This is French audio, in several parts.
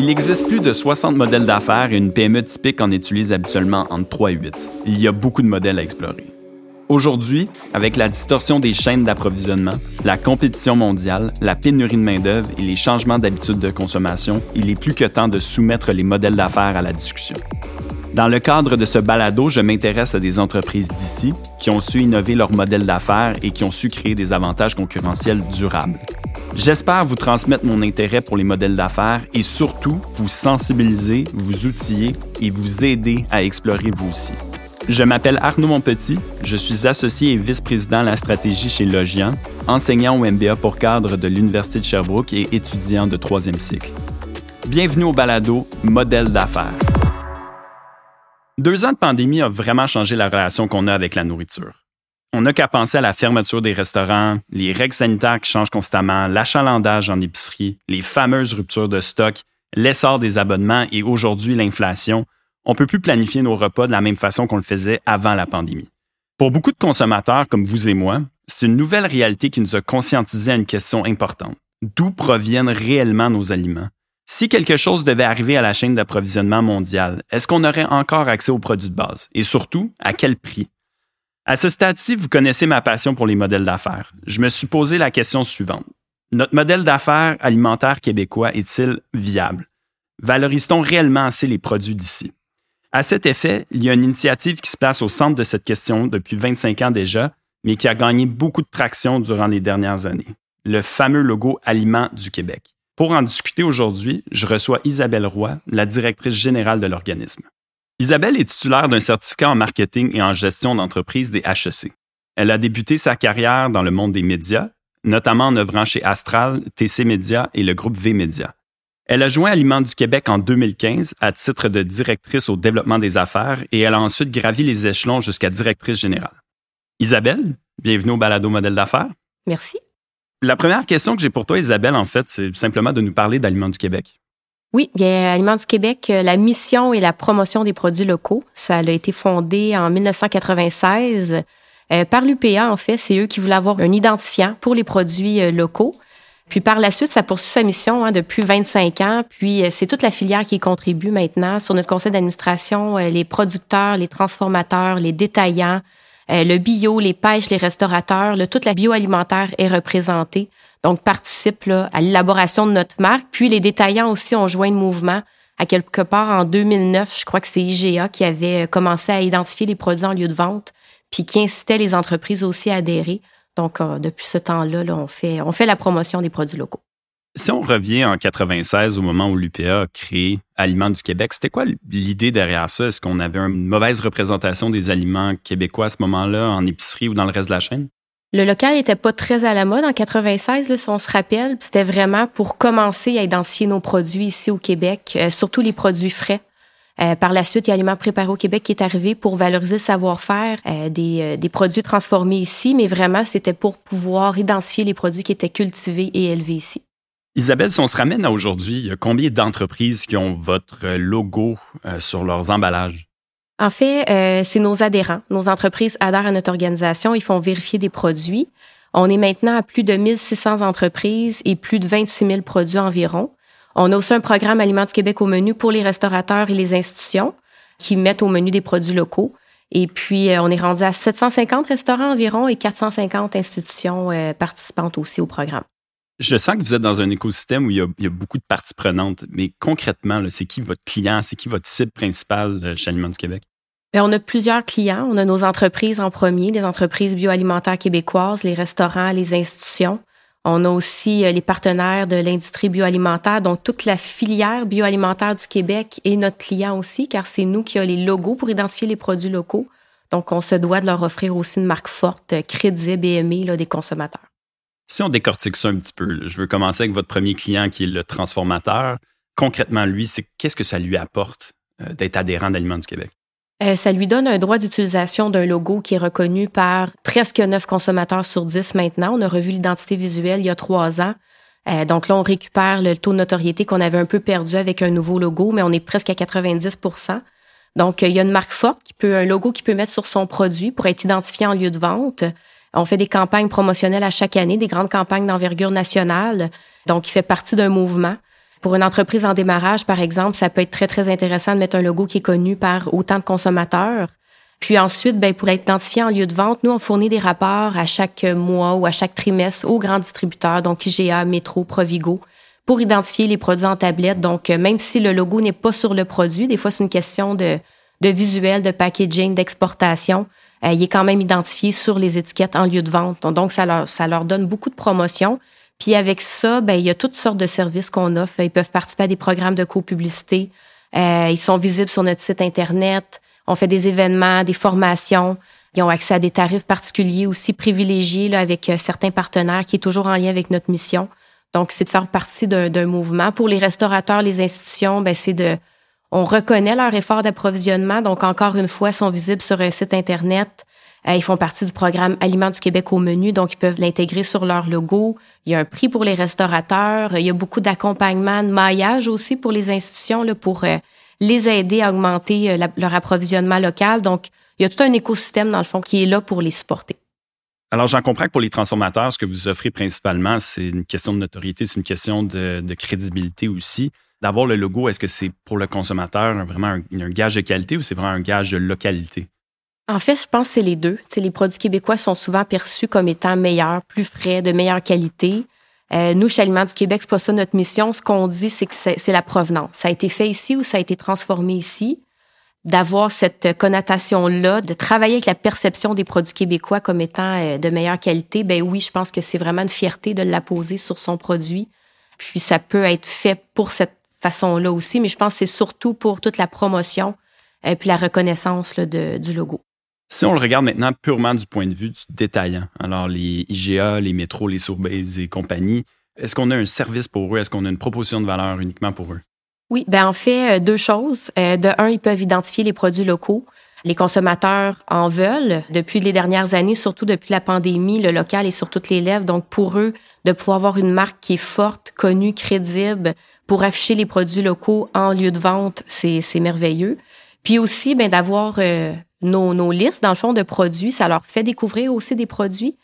Il existe plus de 60 modèles d'affaires et une PME typique en utilise habituellement entre 3 et 8. Il y a beaucoup de modèles à explorer. Aujourd'hui, avec la distorsion des chaînes d'approvisionnement, la compétition mondiale, la pénurie de main-d'œuvre et les changements d'habitudes de consommation, il est plus que temps de soumettre les modèles d'affaires à la discussion. Dans le cadre de ce balado, je m'intéresse à des entreprises d'ici qui ont su innover leur modèle d'affaires et qui ont su créer des avantages concurrentiels durables. J'espère vous transmettre mon intérêt pour les modèles d'affaires et surtout vous sensibiliser, vous outiller et vous aider à explorer vous aussi. Je m'appelle Arnaud Monpetit, je suis associé et vice-président à la stratégie chez Logian, enseignant au MBA pour cadre de l'Université de Sherbrooke et étudiant de troisième cycle. Bienvenue au balado Modèle d'affaires. Deux ans de pandémie ont vraiment changé la relation qu'on a avec la nourriture. On n'a qu'à penser à la fermeture des restaurants, les règles sanitaires qui changent constamment, l'achalandage en épicerie, les fameuses ruptures de stock, l'essor des abonnements et aujourd'hui l'inflation. On ne peut plus planifier nos repas de la même façon qu'on le faisait avant la pandémie. Pour beaucoup de consommateurs comme vous et moi, c'est une nouvelle réalité qui nous a conscientisé à une question importante. D'où proviennent réellement nos aliments? Si quelque chose devait arriver à la chaîne d'approvisionnement mondiale, est-ce qu'on aurait encore accès aux produits de base? Et surtout, à quel prix? À ce stade-ci, vous connaissez ma passion pour les modèles d'affaires. Je me suis posé la question suivante. Notre modèle d'affaires alimentaire québécois est-il viable? Valorise-t-on réellement assez les produits d'ici? À cet effet, il y a une initiative qui se place au centre de cette question depuis 25 ans déjà, mais qui a gagné beaucoup de traction durant les dernières années. Le fameux logo Aliments du Québec. Pour en discuter aujourd'hui, je reçois Isabelle Roy, la directrice générale de l'organisme. Isabelle est titulaire d'un certificat en marketing et en gestion d'entreprise des HEC. Elle a débuté sa carrière dans le monde des médias, notamment en œuvrant chez Astral, TC Média et le groupe V. Elle a joint Aliments du Québec en 2015 à titre de directrice au développement des affaires et elle a ensuite gravi les échelons jusqu'à directrice générale. Isabelle, bienvenue au Balado Modèle d'affaires. Merci. La première question que j'ai pour toi, Isabelle, en fait, c'est simplement de nous parler d'Aliments du Québec. Oui, bien, Aliments du Québec, euh, la mission et la promotion des produits locaux, ça a été fondé en 1996 euh, par l'UPA, en fait. C'est eux qui voulaient avoir un identifiant pour les produits euh, locaux. Puis par la suite, ça poursuit sa mission hein, depuis 25 ans. Puis c'est toute la filière qui contribue maintenant. Sur notre conseil d'administration, les producteurs, les transformateurs, les détaillants, le bio, les pêches, les restaurateurs, toute la bioalimentaire est représentée donc participe à l'élaboration de notre marque. Puis les détaillants aussi ont joint le mouvement. À quelque part en 2009, je crois que c'est IGA qui avait euh, commencé à identifier les produits en lieu de vente, puis qui incitait les entreprises aussi à adhérer. Donc euh, depuis ce temps-là, on fait la promotion des produits locaux. Si on revient en 96, au moment où l'UPA a créé Aliments du Québec, c'était quoi l'idée derrière ça? Est-ce qu'on avait une mauvaise représentation des aliments québécois à ce moment-là, en épicerie ou dans le reste de la chaîne? Le local n'était pas très à la mode en 96, là, si on se rappelle. C'était vraiment pour commencer à identifier nos produits ici au Québec, euh, surtout les produits frais. Euh, par la suite, il y a Aliments préparés au Québec qui est arrivé pour valoriser le savoir-faire euh, des, produits transformés ici, mais vraiment, c'était pour pouvoir identifier les produits qui étaient cultivés et élevés ici. Isabelle, si on se ramène à aujourd'hui, combien d'entreprises qui ont votre logo sur leurs emballages? En fait, euh, c'est nos adhérents. Nos entreprises adhèrent à notre organisation. Ils font vérifier des produits. On est maintenant à plus de 1600 entreprises et plus de 26 000 produits environ. On a aussi un programme Aliments du Québec au menu pour les restaurateurs et les institutions qui mettent au menu des produits locaux. Et puis, euh, on est rendu à 750 restaurants environ et 450 institutions euh, participantes aussi au programme. Je sens que vous êtes dans un écosystème où il y a, beaucoup de parties prenantes, mais concrètement, c'est qui votre client, c'est qui votre cible principale chez Aliments du Québec? Ben, on a plusieurs clients. On a nos entreprises en premier, les entreprises bioalimentaires québécoises, les restaurants, les institutions. On a aussi euh, les partenaires de l'industrie bioalimentaire, donc toute la filière bioalimentaire du Québec est notre client aussi, car c'est nous qui avons les logos pour identifier les produits locaux. Donc, on se doit de leur offrir aussi une marque forte, crédible et là, des consommateurs. Si on décortique ça un petit peu, je veux commencer avec votre premier client qui est le transformateur. Concrètement, lui, c'est qu'est-ce que ça lui apporte euh, d'être adhérent d'Aliments du Québec? Euh, ça lui donne un droit d'utilisation d'un logo qui est reconnu par presque 9 consommateurs sur 10 maintenant. On a revu l'identité visuelle il y a trois ans. Euh, donc là, on récupère le taux de notoriété qu'on avait un peu perdu avec un nouveau logo, mais on est presque à 90% Donc, il y a une marque forte, qui peut, un logo qui peut mettre sur son produit pour être identifié en lieu de vente. On fait des campagnes promotionnelles à chaque année, des grandes campagnes d'envergure nationale. Donc, il fait partie d'un mouvement. Pour une entreprise en démarrage, par exemple, ça peut être très, très intéressant de mettre un logo qui est connu par autant de consommateurs. Puis ensuite, ben, pour être identifié en lieu de vente, nous, on fournit des rapports à chaque mois ou à chaque trimestre aux grands distributeurs, donc IGA, Métro, Provigo, pour identifier les produits en tablette. Donc, euh, même si le logo n'est pas sur le produit, des fois, c'est une question de, de visuel, de packaging, d'exportation. Euh, il est quand même identifié sur les étiquettes en lieu de vente. Donc, ça leur, ça leur donne beaucoup de promotion. Puis avec ça, ben, il y a toutes sortes de services qu'on offre. Ils peuvent participer à des programmes de copublicité. Euh, ils sont visibles sur notre site Internet. On fait des événements, des formations. Ils ont accès à des tarifs particuliers aussi privilégiés là, avec euh, certains partenaires qui est toujours en lien avec notre mission. Donc, c'est de faire partie d'un mouvement. Pour les restaurateurs, les institutions, ben, c'est de... On reconnaît leur effort d'approvisionnement. Donc, encore une fois, sont visibles sur un site Internet. Euh, ils font partie du programme Aliments du Québec au menu, donc ils peuvent l'intégrer sur leur logo. Il y a un prix pour les restaurateurs. Il y a beaucoup d'accompagnement, de maillage aussi pour les institutions là, pour euh, les aider à augmenter euh, leur approvisionnement local. Donc, il y a tout un écosystème, dans le fond, qui est là pour les supporter. Alors, j'en comprends que pour les transformateurs, ce que vous offrez principalement, c'est une question de notoriété, c'est une question de, crédibilité aussi. D'avoir le logo, est-ce que c'est pour le consommateur vraiment un, gage de qualité ou c'est vraiment un gage de localité? En fait, je pense que c'est les deux. les produits québécois sont souvent perçus comme étant meilleurs, plus frais, de meilleure qualité. Euh, nous, chez Aliments du Québec, c'est pas ça notre mission. Ce qu'on dit, c'est que c'est la provenance. Ça a été fait ici ou ça a été transformé ici? D'avoir cette connotation-là, de travailler avec la perception des produits québécois comme étant euh, de meilleure qualité, ben oui, je pense que c'est vraiment une fierté de la poser sur son produit. Puis ça peut être fait pour cette façon-là aussi, mais je pense que c'est surtout pour toute la promotion et euh, puis la reconnaissance du logo. Si on le regarde maintenant purement du point de vue du détaillant, alors les IGA, les métros, les Sourbays et compagnie, est-ce qu'on a un service pour eux? Est-ce qu'on a une proposition de valeur uniquement pour eux? Oui, ben en fait, euh, deux choses. Euh, de un, ils peuvent identifier les produits locaux. Les consommateurs en veulent. Depuis les dernières années, surtout depuis la pandémie, le local est sur toutes les lèvres. Donc, pour eux, de pouvoir avoir une marque qui est forte, connue, crédible, pour afficher les produits locaux en lieu de vente, c'est merveilleux. Puis aussi, ben, d'avoir euh, nos, listes, dans le fond, de produits. Ça leur fait découvrir aussi des produits.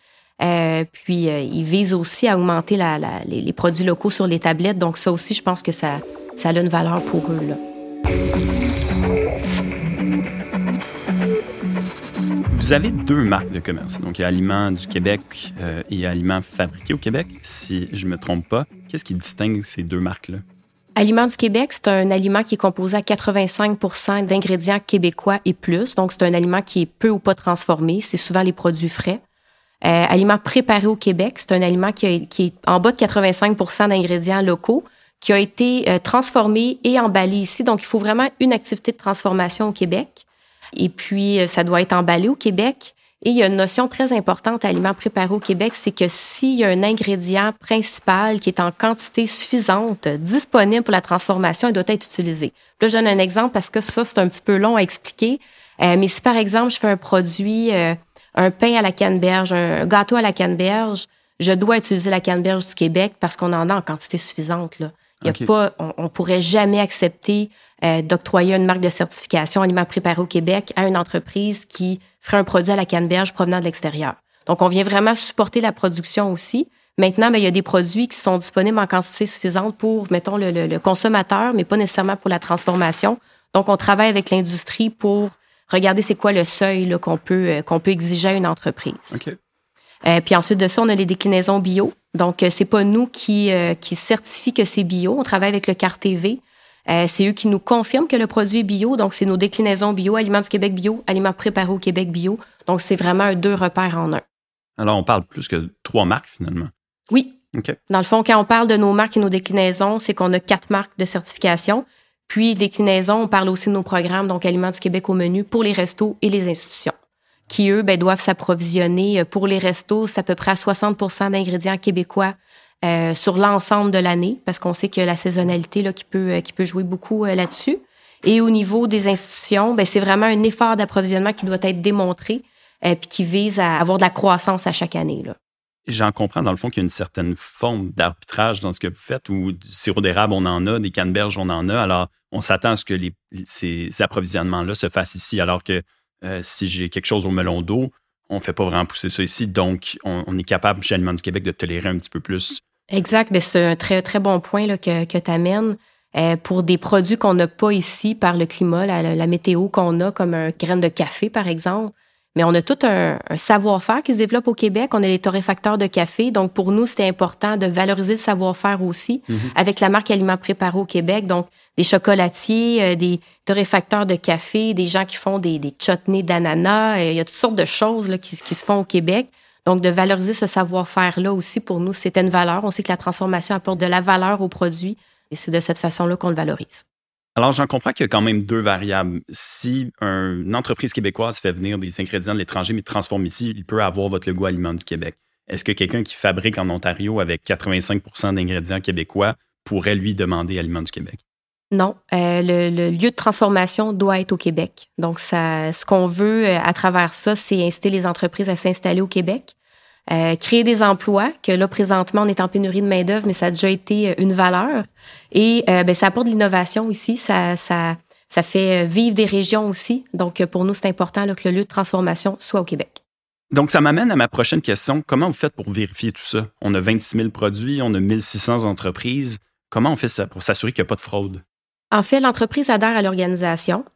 Euh, puis, euh, ils visent aussi à augmenter les, produits locaux sur les tablettes. Donc, ça aussi, je pense que ça, ça a une valeur pour eux. Là. Vous avez deux marques de commerce. Donc, il y a Aliments du Québec et Aliments fabriqués au Québec, si je ne me trompe pas. Qu'est-ce qui distingue ces deux marques-là? Aliments du Québec, c'est un aliment qui est composé à 85% d'ingrédients québécois et plus. Donc, c'est un aliment qui est peu ou pas transformé. C'est souvent les produits frais. Euh, aliment préparé au Québec, c'est un aliment qui, est en bas de 85% d'ingrédients locaux, qui a été euh, transformé et emballé ici. Donc, il faut vraiment une activité de transformation au Québec. Et puis, euh, ça doit être emballé au Québec. Et il y a une notion très importante à aliments préparés au Québec, c'est que s'il y a un ingrédient principal qui est en quantité suffisante disponible pour la transformation, il doit être utilisé. Là, je donne un exemple parce que ça, c'est un petit peu long à expliquer. Euh, mais si par exemple, je fais un produit, euh, un pain à la canneberge, un gâteau à la canneberge, je dois utiliser la canneberge du Québec parce qu'on en a en quantité suffisante. Là. Il y a pas, on, on pourrait jamais accepter euh, d'octroyer une marque de certification aliments préparés au Québec à une entreprise qui ferait un produit à la canneberge provenant de l'extérieur. Donc, on vient vraiment supporter la production aussi. Maintenant, ben, il y a des produits qui sont disponibles en quantité suffisante pour, mettons, le, consommateur, mais pas nécessairement pour la transformation. Donc, on travaille avec l'industrie pour regarder c'est quoi le seuil qu'on peut, euh, qu'on peut exiger à une entreprise. Euh, puis ensuite de ça, on a les déclinaisons bio. Donc, c'est pas nous qui, qui certifie que c'est bio. On travaille avec le CAR TV. Euh, c'est eux qui nous confirment que le produit est bio. Donc, c'est nos déclinaisons bio, Aliments du Québec bio, Aliments préparés au Québec bio. Donc, c'est vraiment un deux repères en un. Alors, on parle plus que trois marques finalement. Oui. Dans le fond, quand on parle de nos marques et nos déclinaisons, c'est qu'on a quatre marques de certification. Puis, déclinaisons, on parle aussi de nos programmes, donc Aliments du Québec au menu pour les restos et les institutions, qui, eux, ben, doivent s'approvisionner. Euh, pour les restos, c'est à peu près à 60% d'ingrédients québécois euh, sur l'ensemble de l'année, parce qu'on sait que la saisonnalité là, qui, peut, euh, qui peut jouer beaucoup euh, là-dessus. Et au niveau des institutions, ben, c'est vraiment un effort d'approvisionnement qui doit être démontré et qui vise à avoir de la croissance à chaque année. Là. J'en comprends dans le fond qu'il y a une certaine forme d'arbitrage dans ce que vous faites, où du sirop d'érable, on en a, des canneberges, on en a. Alors, on s'attend à ce que ces approvisionnements-là se fassent ici, alors que si j'ai quelque chose au melon d'eau, on ne fait pas vraiment pousser ça ici. Donc, on, est capable chez du Québec de tolérer un petit peu plus Exact. Ben, c'est un très, très bon point là, que, que tu amènes. Euh, pour des produits qu'on n'a pas ici par le climat, la, la météo qu'on a, comme un grain de café, par exemple, mais on a tout un, savoir-faire qui se développe au Québec. On a les torréfacteurs de café. Donc, pour nous, c'était important de valoriser le savoir-faire aussi mhm. avec la marque Aliments Préparés au Québec. Donc, des chocolatiers, euh, des torréfacteurs de café, des gens qui font des, des chutneys d'ananas. Euh, il y a toutes sortes de choses là, qui, qui se font au Québec. Donc, de valoriser ce savoir-faire-là aussi, pour nous, c'était une valeur. On sait que la transformation apporte de la valeur au produit et c'est de cette façon-là qu'on le valorise. Alors, j'en comprends qu'il y a quand même deux variables. Si une entreprise québécoise fait venir des ingrédients de l'étranger mais transforme ici, il peut avoir votre logo aliment du Québec. Est-ce que quelqu'un qui fabrique en Ontario avec 85% d'ingrédients québécois pourrait lui demander Aliments du Québec? Non, euh, le, lieu de transformation doit être au Québec. Donc, ce qu'on veut euh, à travers ça, c'est inciter les entreprises à s'installer au Québec. Euh, créer des emplois, que là, présentement, on est en pénurie de main-d'œuvre, mais ça a déjà été euh, une valeur. Et euh, ben, ça apporte de l'innovation ici, ça, ça, ça fait vivre des régions aussi. Donc, pour nous, c'est important là, que le lieu de transformation soit au Québec. Donc, ça m'amène à ma prochaine question. Comment vous faites pour vérifier tout ça? On a 26 000 produits, on a 1600 entreprises. Comment on fait ça pour s'assurer qu'il n'y a pas de fraude? En fait, l'entreprise adhère à l'organisation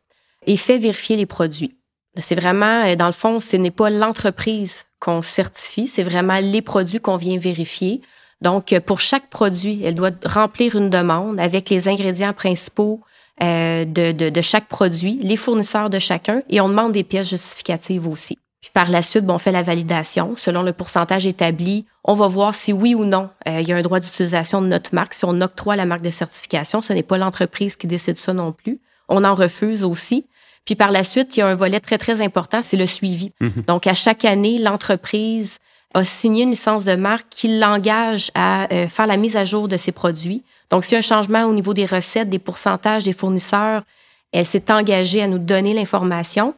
et fait vérifier les produits. C'est vraiment, dans le fond, ce n'est pas l'entreprise qu'on certifie, c'est vraiment les produits qu'on vient vérifier. Donc, pour chaque produit, elle doit remplir une demande avec les ingrédients principaux euh, de, chaque produit, les fournisseurs de chacun, et on demande des pièces justificatives aussi. Puis par la suite, bon, on fait la validation. Selon le pourcentage établi, on va voir si oui ou non euh, il y a un droit d'utilisation de notre marque, si on octroie la marque de certification. Ce n'est pas l'entreprise qui décide ça non plus. On en refuse aussi. Puis par la suite, il y a un volet très, très important, c'est le suivi. Mhm. Donc, à chaque année, l'entreprise a signé une licence de marque qui l'engage à euh, faire la mise à jour de ses produits. Donc, s'il y a un changement au niveau des recettes, des pourcentages des fournisseurs, elle s'est engagée à nous donner l'information.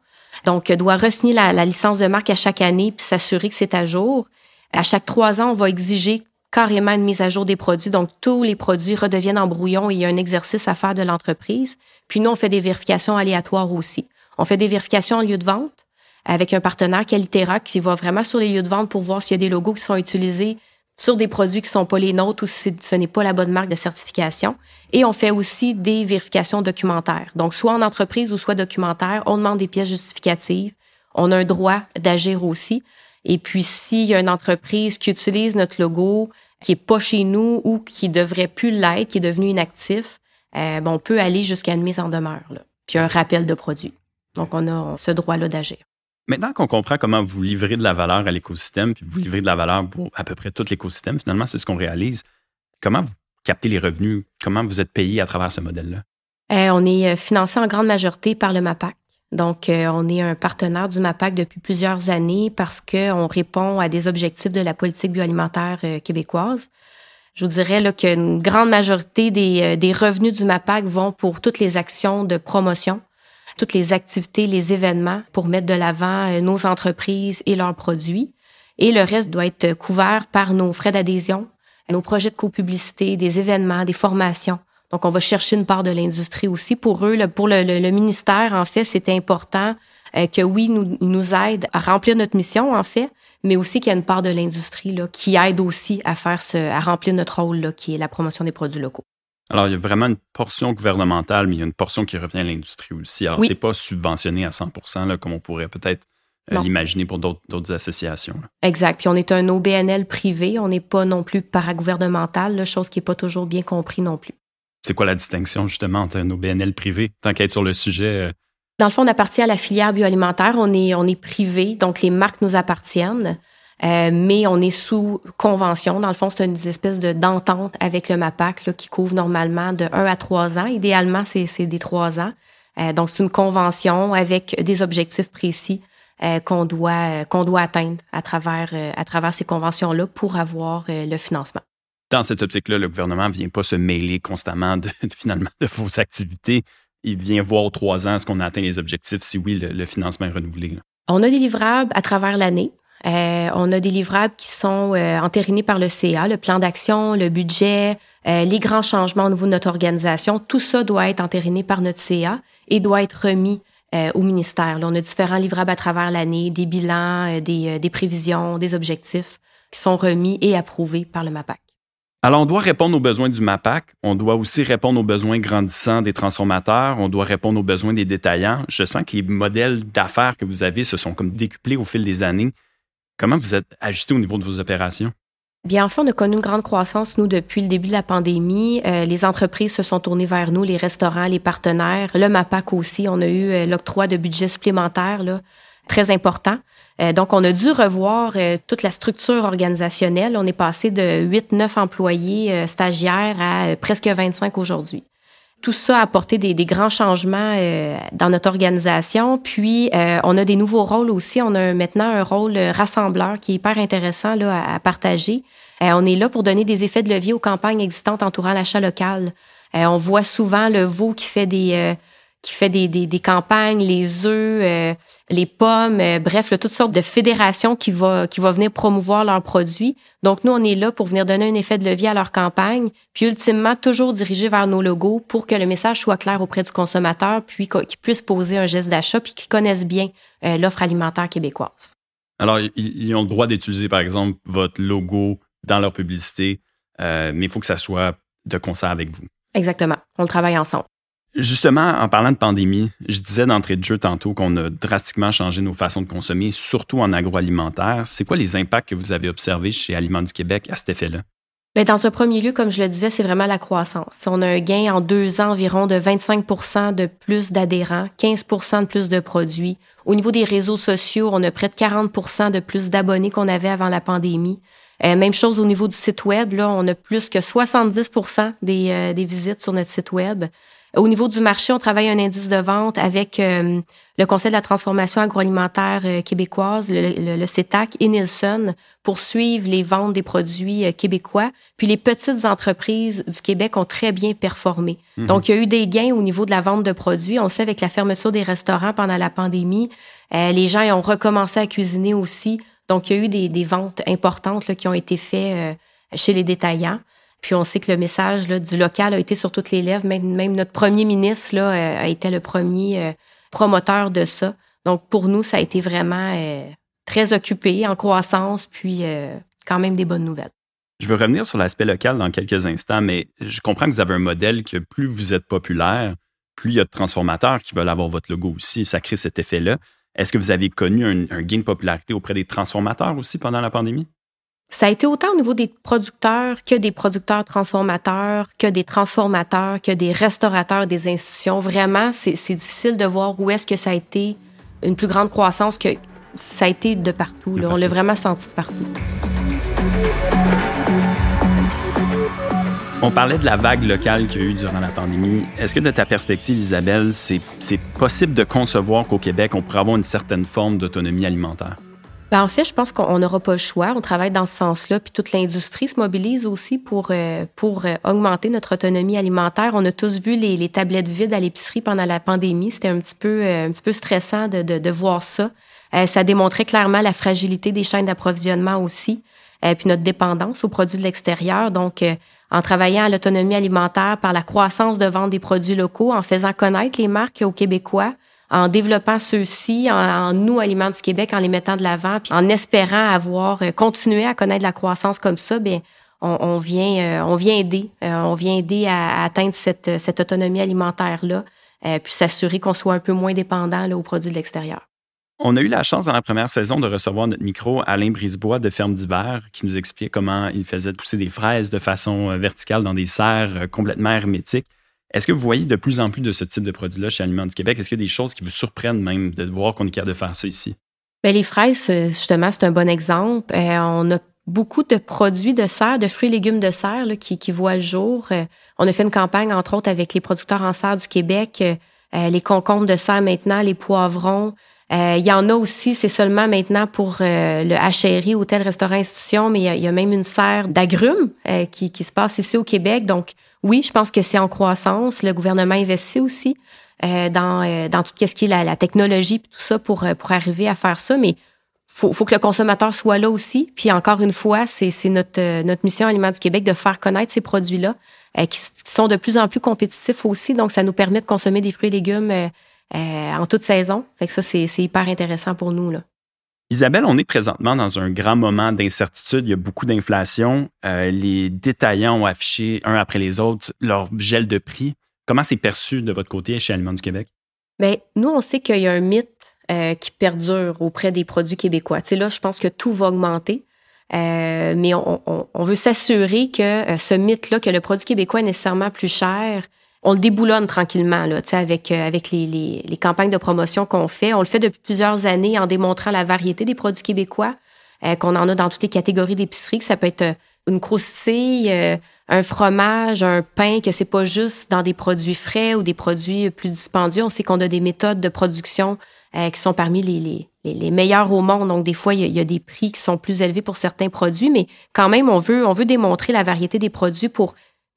Donc, elle doit re-signer la, la, licence de marque à chaque année puis s'assurer que c'est à jour. À chaque trois ans, on va exiger carrément une mise à jour des produits. Donc, tous les produits redeviennent en brouillon et il y a un exercice à faire de l'entreprise. Puis nous, on fait des vérifications aléatoires aussi. On fait des vérifications en lieu de vente avec un partenaire Qualitera qui va vraiment sur les lieux de vente pour voir s'il y a des logos qui sont utilisés sur des produits qui ne sont pas les nôtres ou si ce n'est pas la bonne marque de certification. Et on fait aussi des vérifications documentaires. Donc, soit en entreprise ou soit documentaire, on demande des pièces justificatives. On a un droit d'agir aussi. Et puis, s'il y a une entreprise qui utilise notre logo, qui est pas chez nous ou qui devrait plus l'être, qui est devenu inactif, euh, ben, on peut aller jusqu'à une mise en demeure, là, puis un rappel de produit. Donc, on a ce droit-là d'agir. Maintenant qu'on comprend comment vous livrez de la valeur à l'écosystème, puis vous livrez de la valeur pour à peu près tout l'écosystème, finalement, c'est ce qu'on réalise. Comment vous captez les revenus? Comment vous êtes payé à travers ce modèle-là? Euh, on est financé en grande majorité par le MAPAC. Donc, euh, on est un partenaire du MAPAC depuis plusieurs années parce qu'on répond à des objectifs de la politique bioalimentaire euh, québécoise. Je vous dirais qu'une grande majorité des, euh, des, revenus du MAPAC vont pour toutes les actions de promotion, toutes les activités, les événements pour mettre de l'avant nos entreprises et leurs produits. Et le reste doit être couvert par nos frais d'adhésion, nos projets de copublicité, des événements, des formations. Donc, on va chercher une part de l'industrie aussi. Pour eux, pour le, ministère, en fait, c'est important euh, que oui, nous, nous aide à remplir notre mission, en fait, mais aussi qu'il y a une part de l'industrie là, qui aide aussi à faire ce, à remplir notre rôle, là, qui est la promotion des produits locaux. Alors, il y a vraiment une portion gouvernementale, mais il y a une portion qui revient à l'industrie aussi. Alors, c'est pas subventionné à 100 là, comme on pourrait peut-être euh, l'imaginer pour d'autres associations. Exact. Puis on est un OBNL privé, on n'est pas non plus paragouvernemental, chose qui n'est pas toujours bien compris non plus. C'est quoi la distinction justement entre nos BNL privés, tant qu'être sur le sujet? Euh? Dans le fond, on appartient à la filière bioalimentaire. On est, on est privé, donc les marques nous appartiennent. Euh, mais on est sous convention. Dans le fond, c'est une espèce de d'entente avec le MAPAC qui couvre normalement de 1 à 3 ans. Idéalement, c'est des 3 ans. Euh, donc, c'est une convention avec des objectifs précis qu'on doit qu'on doit atteindre à travers à travers ces conventions-là pour avoir le financement dans cette optique-là, le gouvernement ne vient pas se mêler constamment de, vos activités. Il vient voir aux trois ans ce qu'on a atteint les objectifs, si oui, le, financement est renouvelé. On a des livrables à travers l'année. Euh, on a des livrables qui sont euh, entérinés par le CA, le plan d'action, le budget, euh, les grands changements au niveau de notre organisation. Tout ça doit être entériné par notre CA et doit être remis au ministère. On a différents livrables à travers l'année, des bilans, des prévisions, des objectifs qui sont remis et approuvés par le MAPAC. Alors, on doit répondre aux besoins du MAPAC. On doit aussi répondre aux besoins grandissants des transformateurs. On doit répondre aux besoins des détaillants. Je sens que les modèles d'affaires que vous avez se sont comme décuplés au fil des années. Comment vous êtes ajusté au niveau de vos opérations? Bien, enfin, on a connu une grande croissance, nous, depuis le début de la pandémie. Euh, les entreprises se sont tournées vers nous, les restaurants, les partenaires. Le MAPAC aussi, on a eu euh, l'octroi de budget supplémentaire, là, très important. Euh, donc, on a dû revoir euh, toute la structure organisationnelle. On est passé de 8-9 employés euh, stagiaires à presque 25 aujourd'hui. Tout ça a apporté des, grands changements dans notre organisation. Puis, on a des nouveaux rôles aussi. On a maintenant un rôle rassembleur qui est hyper intéressant là, à, à partager. on est là pour donner des effets de levier aux campagnes existantes entourant l'achat local. on voit souvent le veau qui fait des qui fait des, des, des campagnes, les œufs, euh, les pommes, euh, bref, toutes sortes de fédérations qui vont qui va venir promouvoir leurs produits. Donc, nous, on est là pour venir donner un effet de levier à leur campagne, puis ultimement, toujours diriger vers nos logos pour que le message soit clair auprès du consommateur, puis qu'ils puissent poser un geste d'achat, puis qu'ils connaissent bien euh, l'offre alimentaire québécoise. Alors, ils ont le droit d'utiliser, par exemple, votre logo dans leur publicité, mais il faut que ça soit de concert avec vous. Exactement. On le travaille ensemble. Justement, en parlant de pandémie, je disais d'entrée de jeu tantôt qu'on a drastiquement changé nos façons de consommer, surtout en agroalimentaire. C'est quoi les impacts que vous avez observés chez Aliments du Québec à cet effet-là? Bien, dans un premier lieu, comme je le disais, c'est vraiment la croissance. On a un gain en deux ans environ de 25% de plus d'adhérents, 15% de plus de produits. Au niveau des réseaux sociaux, on a près de 40% de plus d'abonnés qu'on avait avant la pandémie. Euh, même chose au niveau du site web, on a plus que 70 des, euh, des visites sur notre site web. Au niveau du marché, on travaille un indice de vente avec euh, le Conseil de la transformation agroalimentaire euh, québécoise, le, le, CETAC et Nielsen pour suivre les ventes des produits euh, québécois. Puis les petites entreprises du Québec ont très bien performé. Mhm. Donc, il y a eu des gains au niveau de la vente de produits. On sait avec la fermeture des restaurants pendant la pandémie, les gens ont recommencé à cuisiner aussi. Donc, il y a eu des, des ventes importantes là, qui ont été faites chez les détaillants. Puis on sait que le message du local a été sur toutes les lèvres. Même, notre premier ministre euh, a été le premier euh, promoteur de ça. Donc pour nous, ça a été vraiment euh, très occupé, en croissance, puis quand même des bonnes nouvelles. Je veux revenir sur l'aspect local dans quelques instants, mais je comprends que vous avez un modèle que plus vous êtes populaire, plus il y a de transformateurs qui veulent avoir votre logo aussi. Ça crée cet effet-là. Est-ce que vous avez connu un gain de popularité auprès des transformateurs aussi pendant la pandémie? Ça a été autant au niveau des producteurs que des producteurs transformateurs, que des transformateurs, que des restaurateurs des institutions. Vraiment, c'est difficile de voir où est-ce que ça a été une plus grande croissance que ça a été de partout. On l'a vraiment senti de partout. On parlait de la vague locale qu'il y a eu durant la pandémie. Est-ce que de ta perspective, Isabelle, c'est possible de concevoir qu'au Québec, on pourrait avoir une certaine forme d'autonomie alimentaire? Ben, en fait, je pense qu'on n'aura pas le choix. On travaille dans ce sens-là, puis toute l'industrie se mobilise aussi pour, euh, pour euh, augmenter notre autonomie alimentaire. On a tous vu les, les tablettes vides à l'épicerie pendant la pandémie. C'était un petit peu euh, un petit peu stressant de, de, de voir ça. ça démontrait clairement la fragilité des chaînes d'approvisionnement aussi, puis notre dépendance aux produits de l'extérieur. Donc, en travaillant à l'autonomie alimentaire par la croissance de vente des produits locaux, en faisant connaître les marques aux Québécois, en développant ceux-ci, en, nous, Aliments du Québec, en les mettant de l'avant, puis en espérant avoir euh, continué à connaître la croissance comme ça, bien, on, vient, euh, on vient aider, euh, on vient aider à, atteindre cette, autonomie alimentaire là, puis s'assurer qu'on soit un peu moins dépendant là, aux produits de l'extérieur. On a eu la chance dans la première saison de recevoir notre micro Alain Brisebois de Ferme d'hiver qui nous expliquait comment il faisait pousser des fraises de façon verticale dans des serres complètement hermétiques. Est-ce que vous voyez de plus en plus de ce type de produits-là chez Aliments du Québec? Est-ce qu'il y a des choses qui vous surprennent même de voir qu'on est capable de faire ça ici? Bien, les fraises, euh, justement, c'est un bon exemple. Euh, on a beaucoup de produits de serre, de fruits et légumes de serre qui, qui voient le jour. Euh, on a fait une campagne, entre autres, avec les producteurs en serre du Québec, les concombres de serre maintenant, les poivrons. Il y en a aussi, c'est seulement maintenant pour le HRI, hôtel, restaurant, institution, mais il y, a même une serre d'agrumes qui, qui se passe ici au Québec. Donc, oui, je pense que c'est en croissance. Le gouvernement investit aussi euh, dans, euh, dans tout ce qui est la, la technologie et tout ça pour, euh, pour arriver à faire ça. Mais faut, faut que le consommateur soit là aussi. Puis encore une fois, c'est notre, notre mission Aliments du Québec de faire connaître ces produits-là qui, sont de plus en plus compétitifs aussi. Donc, ça nous permet de consommer des fruits et légumes en toute saison. Fait que ça, c'est hyper intéressant pour nous. Là. Isabelle, on est présentement dans un grand moment d'incertitude. Il y a beaucoup d'inflation. Euh, les détaillants ont affiché, un après les autres, leur gel de prix. Comment c'est perçu de votre côté chez Aliments du Québec? Bien, nous, on sait qu'il y a un mythe euh, qui perdure auprès des produits québécois. Là, je pense que tout va augmenter. Euh, mais on, veut s'assurer que ce mythe-là, que le produit québécois est nécessairement plus cher, on le déboulonne tranquillement là, avec, euh, avec les, les, les, campagnes de promotion qu'on fait. On le fait depuis plusieurs années en démontrant la variété des produits québécois, euh, qu'on en a dans toutes les catégories d'épicerie, que ça peut être euh, une croustille, un fromage, un pain, que c'est pas juste dans des produits frais ou des produits plus dispendieux. On sait qu'on a des méthodes de production qui sont parmi les, les, les, meilleures au monde. Donc, des fois, il y, a, y, a, des prix qui sont plus élevés pour certains produits, mais quand même, on veut, on veut démontrer la variété des produits pour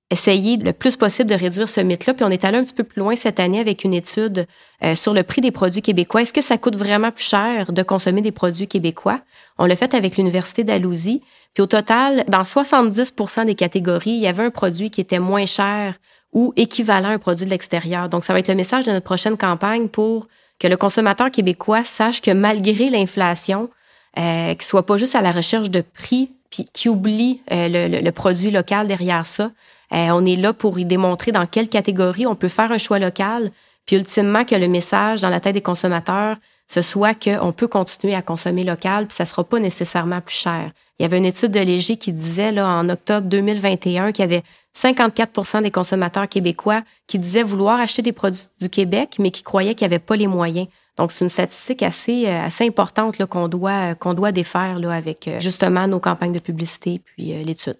essayer le plus possible de réduire ce mythe-là. Puis on est allé un petit peu plus loin cette année avec une étude euh, sur le prix des produits québécois. Est-ce que ça coûte vraiment plus cher de consommer des produits québécois? On l'a fait avec l'Université d'Alousie. Puis au total, dans 70% des catégories, il y avait un produit qui était moins cher ou équivalent à un produit de l'extérieur. Donc ça va être le message de notre prochaine campagne pour que le consommateur québécois sache que malgré l'inflation, euh, qu'il soit pas juste à la recherche de prix, puis qu'il oublie euh, le, le, produit local derrière ça, euh, on est là pour y démontrer dans quelle catégorie on peut faire un choix local, puis ultimement que le message dans la tête des consommateurs, ce soit qu'on peut continuer à consommer local, puis ça sera pas nécessairement plus cher. Il y avait une étude de Léger qui disait là, en octobre 2021 qu'il y avait 54% des consommateurs québécois qui disaient vouloir acheter des produits du Québec, mais qui croyaient qu'il n'y avait pas les moyens. Donc, c'est une statistique assez, euh, assez importante qu'on doit, qu'on doit défaire là, avec euh, justement nos campagnes de publicité puis l'étude.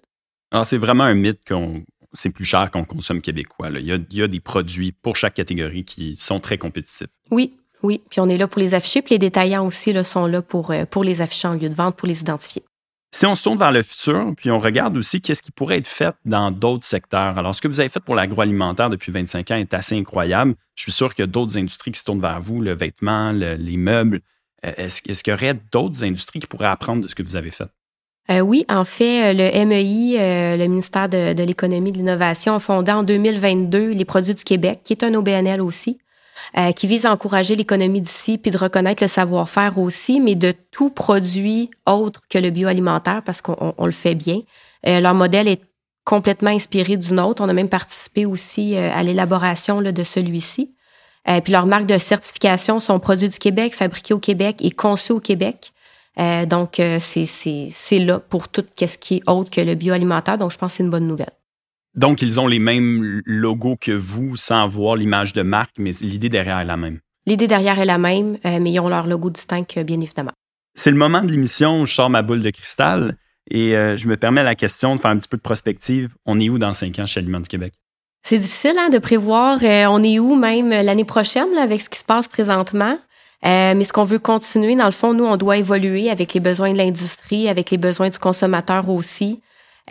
Alors, c'est vraiment un mythe qu'on c'est plus cher qu'on consomme québécois. Il, y a, des produits pour chaque catégorie qui sont très compétitifs. Oui, oui. Puis on est là pour les afficher. Puis les détaillants aussi là, sont là pour, euh, pour les afficher en lieu de vente, pour les identifier. Si on se tourne vers le futur, puis on regarde aussi qu'est-ce qui pourrait être fait dans d'autres secteurs. Alors, ce que vous avez fait pour l'agroalimentaire depuis 25 ans est assez incroyable. Je suis sûr qu'il y a d'autres industries qui se tournent vers vous, le vêtement, les meubles. Euh, est-ce qu'il y aurait d'autres industries qui pourraient apprendre de ce que vous avez fait? Euh, oui, en fait, euh, le MEI, euh, le ministère de, l'économie et de l'innovation, a fondé en 2022 les produits du Québec, qui est un OBNL aussi, qui vise à encourager l'économie d'ici puis de reconnaître le savoir-faire aussi, mais de tout produit autre que le bioalimentaire parce qu'on le fait bien. leur modèle est complètement inspiré du nôtre. On a même participé aussi à l'élaboration de celui-ci. puis leur marque de certification sont produits du Québec, fabriqués au Québec et conçus au Québec. Euh, donc, euh, c'est là pour tout ce qui est autre que le bioalimentaire. Donc, je pense que c'est une bonne nouvelle. Donc, ils ont les mêmes logos que vous sans avoir l'image de marque, mais l'idée derrière est la même. L'idée derrière est la même, euh, mais ils ont leur logo distinct, bien évidemment. C'est le moment de l'émission où je sors ma boule de cristal et je me permets la question de faire un petit peu de prospective. On est où dans cinq ans chez Aliments du Québec? C'est difficile hein, de prévoir. on est où même l'année prochaine avec ce qui se passe présentement. Euh, mais ce qu'on veut continuer, dans le fond, nous, on doit évoluer avec les besoins de l'industrie, avec les besoins du consommateur aussi.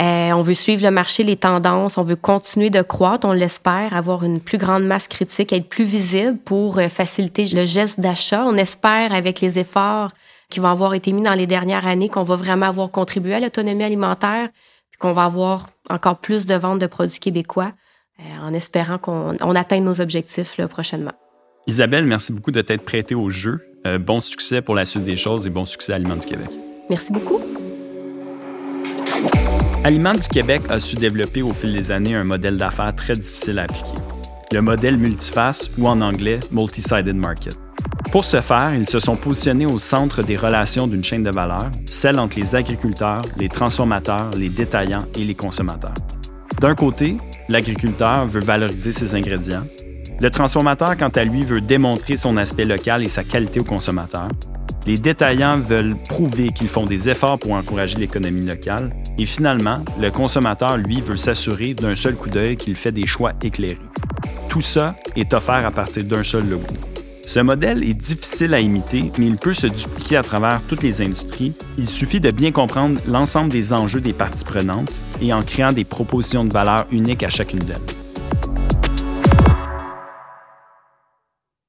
Euh, on veut suivre le marché, les tendances, on veut continuer de croître, on l'espère, avoir une plus grande masse critique, être plus visible pour euh, faciliter le geste d'achat. On espère, avec les efforts qui vont avoir été mis dans les dernières années, qu'on va vraiment avoir contribué à l'autonomie alimentaire, puis qu'on va avoir encore plus de ventes de produits québécois, en espérant qu'on atteigne nos objectifs là, prochainement. Isabelle, merci beaucoup de t'être prêtée au jeu. Euh, bon succès pour la suite des choses et bon succès à Aliments du Québec. Merci beaucoup. Aliments du Québec a su développer au fil des années un modèle d'affaires très difficile à appliquer. Le modèle multiface ou en anglais multi-sided market. Pour ce faire, ils se sont positionnés au centre des relations d'une chaîne de valeur, celle entre les agriculteurs, les transformateurs, les détaillants et les consommateurs. D'un côté, l'agriculteur veut valoriser ses ingrédients, le transformateur, quant à lui, veut démontrer son aspect local et sa qualité au consommateur. Les détaillants veulent prouver qu'ils font des efforts pour encourager l'économie locale. Et finalement, le consommateur, lui, veut s'assurer d'un seul coup d'œil qu'il fait des choix éclairés. Tout ça est offert à partir d'un seul logo. Ce modèle est difficile à imiter, mais il peut se dupliquer à travers toutes les industries. Il suffit de bien comprendre l'ensemble des enjeux des parties prenantes et en créant des propositions de valeur uniques à chacune d'elles.